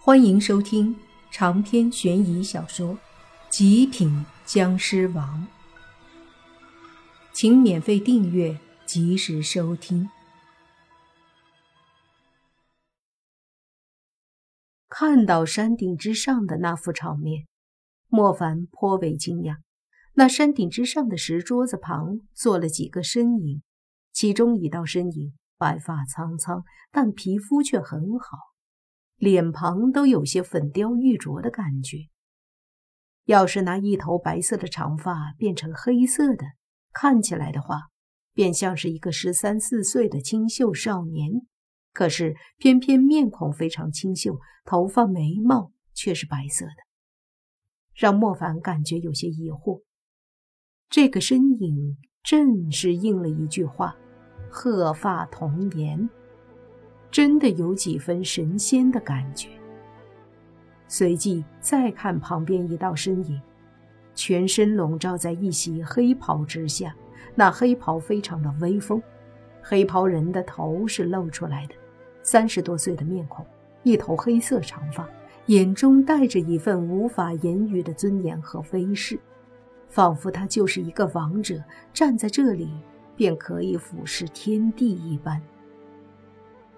欢迎收听长篇悬疑小说《极品僵尸王》，请免费订阅，及时收听。看到山顶之上的那幅场面，莫凡颇为惊讶。那山顶之上的石桌子旁坐了几个身影，其中一道身影白发苍苍，但皮肤却很好。脸庞都有些粉雕玉琢的感觉。要是拿一头白色的长发变成黑色的，看起来的话，便像是一个十三四岁的清秀少年。可是偏偏面孔非常清秀，头发眉毛却是白色的，让莫凡感觉有些疑惑。这个身影正是应了一句话：“鹤发童颜。”真的有几分神仙的感觉。随即再看旁边一道身影，全身笼罩在一袭黑袍之下，那黑袍非常的威风。黑袍人的头是露出来的，三十多岁的面孔，一头黑色长发，眼中带着一份无法言语的尊严和威势，仿佛他就是一个王者，站在这里便可以俯视天地一般。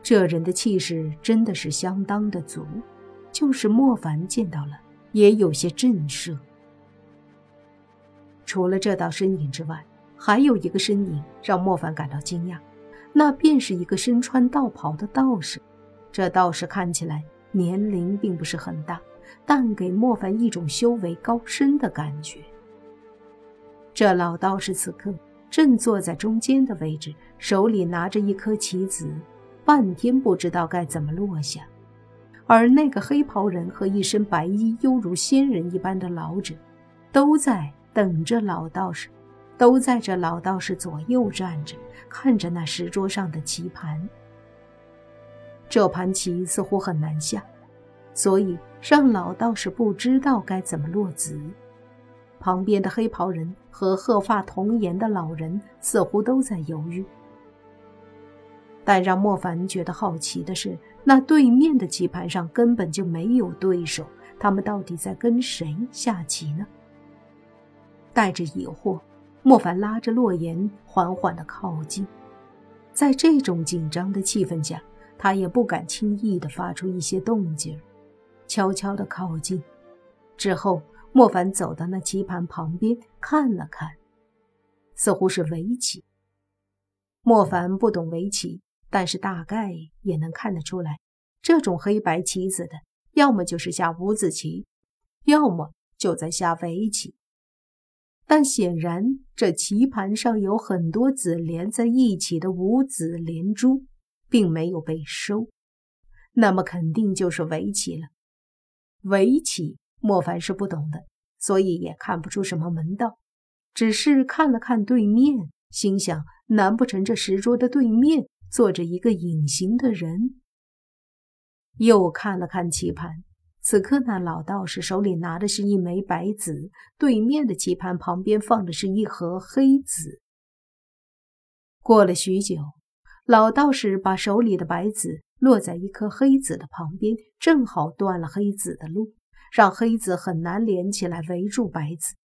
这人的气势真的是相当的足，就是莫凡见到了也有些震慑。除了这道身影之外，还有一个身影让莫凡感到惊讶，那便是一个身穿道袍的道士。这道士看起来年龄并不是很大，但给莫凡一种修为高深的感觉。这老道士此刻正坐在中间的位置，手里拿着一颗棋子。半天不知道该怎么落下，而那个黑袍人和一身白衣、犹如仙人一般的老者，都在等着老道士，都在这老道士左右站着，看着那石桌上的棋盘。这盘棋似乎很难下，所以让老道士不知道该怎么落子。旁边的黑袍人和鹤发童颜的老人似乎都在犹豫。但让莫凡觉得好奇的是，那对面的棋盘上根本就没有对手，他们到底在跟谁下棋呢？带着疑惑，莫凡拉着洛言缓缓的靠近。在这种紧张的气氛下，他也不敢轻易的发出一些动静，悄悄的靠近。之后，莫凡走到那棋盘旁边看了看，似乎是围棋。莫凡不懂围棋。但是大概也能看得出来，这种黑白棋子的，要么就是下五子棋，要么就在下围棋。但显然，这棋盘上有很多子连在一起的五子连珠，并没有被收，那么肯定就是围棋了。围棋，莫凡是不懂的，所以也看不出什么门道，只是看了看对面，心想：难不成这石桌的对面？坐着一个隐形的人，又看了看棋盘。此刻，那老道士手里拿的是一枚白子，对面的棋盘旁边放的是一盒黑子。过了许久，老道士把手里的白子落在一颗黑子的旁边，正好断了黑子的路，让黑子很难连起来围住白子。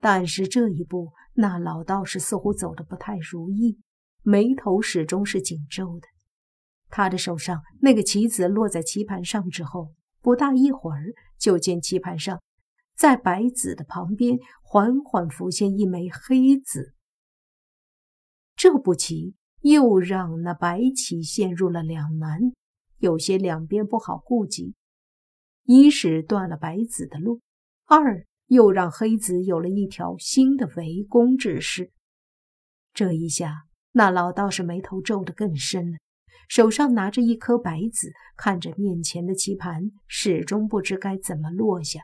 但是这一步，那老道士似乎走得不太如意。眉头始终是紧皱的，他的手上那个棋子落在棋盘上之后，不大一会儿，就见棋盘上，在白子的旁边缓缓浮现一枚黑子。这步棋又让那白棋陷入了两难，有些两边不好顾及：一是断了白子的路，二又让黑子有了一条新的围攻之势。这一下。那老道士眉头皱得更深了，手上拿着一颗白子，看着面前的棋盘，始终不知该怎么落下。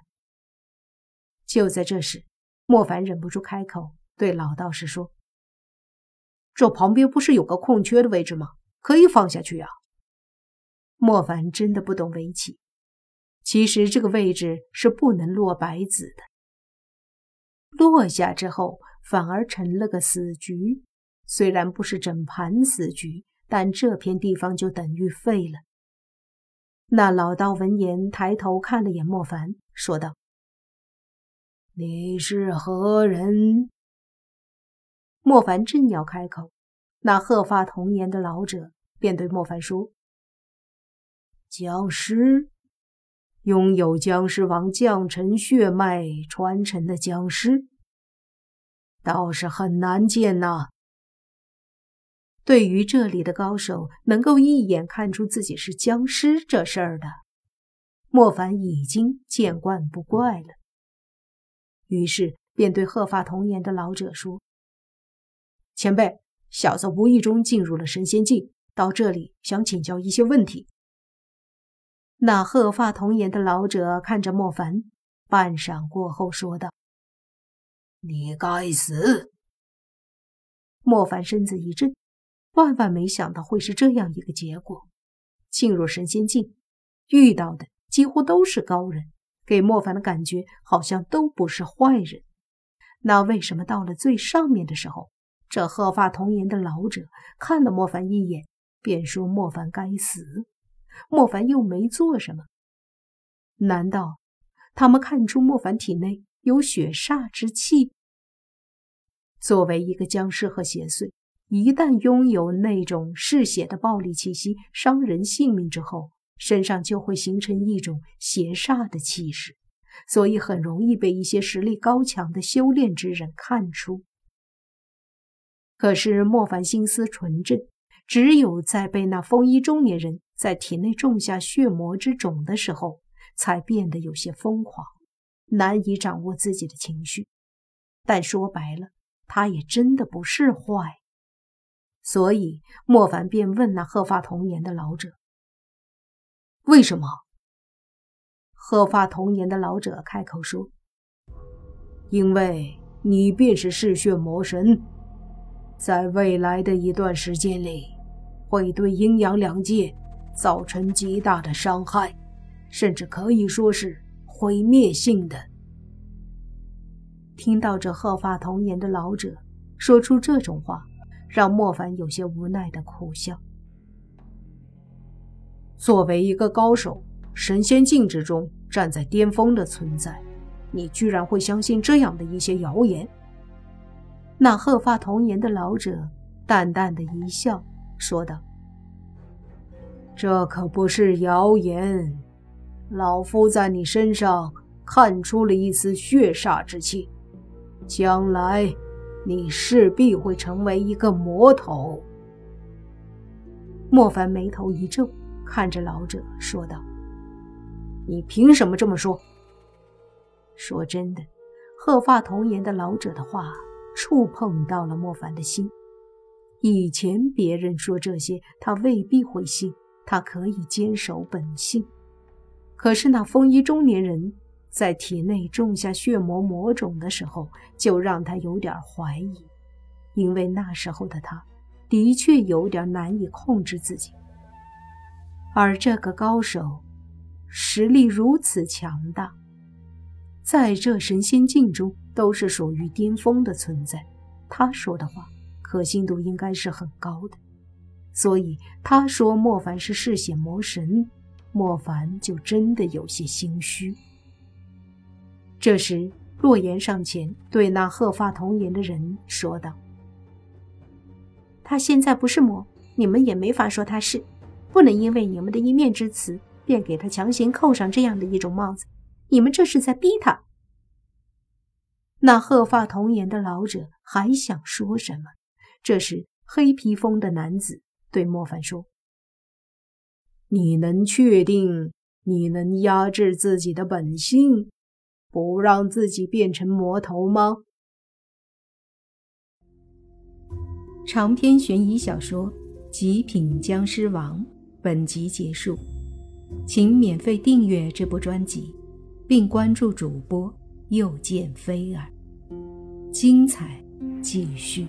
就在这时，莫凡忍不住开口对老道士说：“这旁边不是有个空缺的位置吗？可以放下去啊。”莫凡真的不懂围棋，其实这个位置是不能落白子的，落下之后反而成了个死局。虽然不是整盘死局，但这片地方就等于废了。那老道闻言，抬头看了眼莫凡，说道：“你是何人？”莫凡正要开口，那鹤发童颜的老者便对莫凡说：“僵尸，拥有僵尸王将臣血脉传承的僵尸，倒是很难见呐。”对于这里的高手能够一眼看出自己是僵尸这事儿的，莫凡已经见惯不怪了。于是便对鹤发童颜的老者说：“前辈，小子无意中进入了神仙境，到这里想请教一些问题。”那鹤发童颜的老者看着莫凡，半晌过后说道：“你该死！”莫凡身子一震。万万没想到会是这样一个结果。进入神仙境，遇到的几乎都是高人，给莫凡的感觉好像都不是坏人。那为什么到了最上面的时候，这鹤发童颜的老者看了莫凡一眼，便说莫凡该死？莫凡又没做什么？难道他们看出莫凡体内有血煞之气？作为一个僵尸和邪祟。一旦拥有那种嗜血的暴力气息，伤人性命之后，身上就会形成一种邪煞的气势，所以很容易被一些实力高强的修炼之人看出。可是莫凡心思纯正，只有在被那风衣中年人在体内种下血魔之种的时候，才变得有些疯狂，难以掌握自己的情绪。但说白了，他也真的不是坏。所以，莫凡便问那鹤发童颜的老者：“为什么？”鹤发童颜的老者开口说：“因为你便是嗜血魔神，在未来的一段时间里，会对阴阳两界造成极大的伤害，甚至可以说是毁灭性的。”听到这鹤发童颜的老者说出这种话。让莫凡有些无奈的苦笑。作为一个高手，神仙境之中站在巅峰的存在，你居然会相信这样的一些谣言？那鹤发童颜的老者淡淡的一笑，说道：“这可不是谣言，老夫在你身上看出了一丝血煞之气，将来……”你势必会成为一个魔头。莫凡眉头一皱，看着老者说道：“你凭什么这么说？”说真的，鹤发童颜的老者的话触碰到了莫凡的心。以前别人说这些，他未必会信，他可以坚守本性。可是那风衣中年人。在体内种下血魔魔种的时候，就让他有点怀疑，因为那时候的他的确有点难以控制自己。而这个高手实力如此强大，在这神仙境中都是属于巅峰的存在，他说的话可信度应该是很高的。所以他说莫凡是嗜血魔神，莫凡就真的有些心虚。这时，洛言上前对那鹤发童颜的人说道：“他现在不是魔，你们也没法说他是，不能因为你们的一面之词，便给他强行扣上这样的一种帽子。你们这是在逼他。”那鹤发童颜的老者还想说什么？这时，黑披风的男子对莫凡说：“你能确定你能压制自己的本性？”不让自己变成魔头吗？长篇悬疑小说《极品僵尸王》本集结束，请免费订阅这部专辑，并关注主播又见菲儿，精彩继续。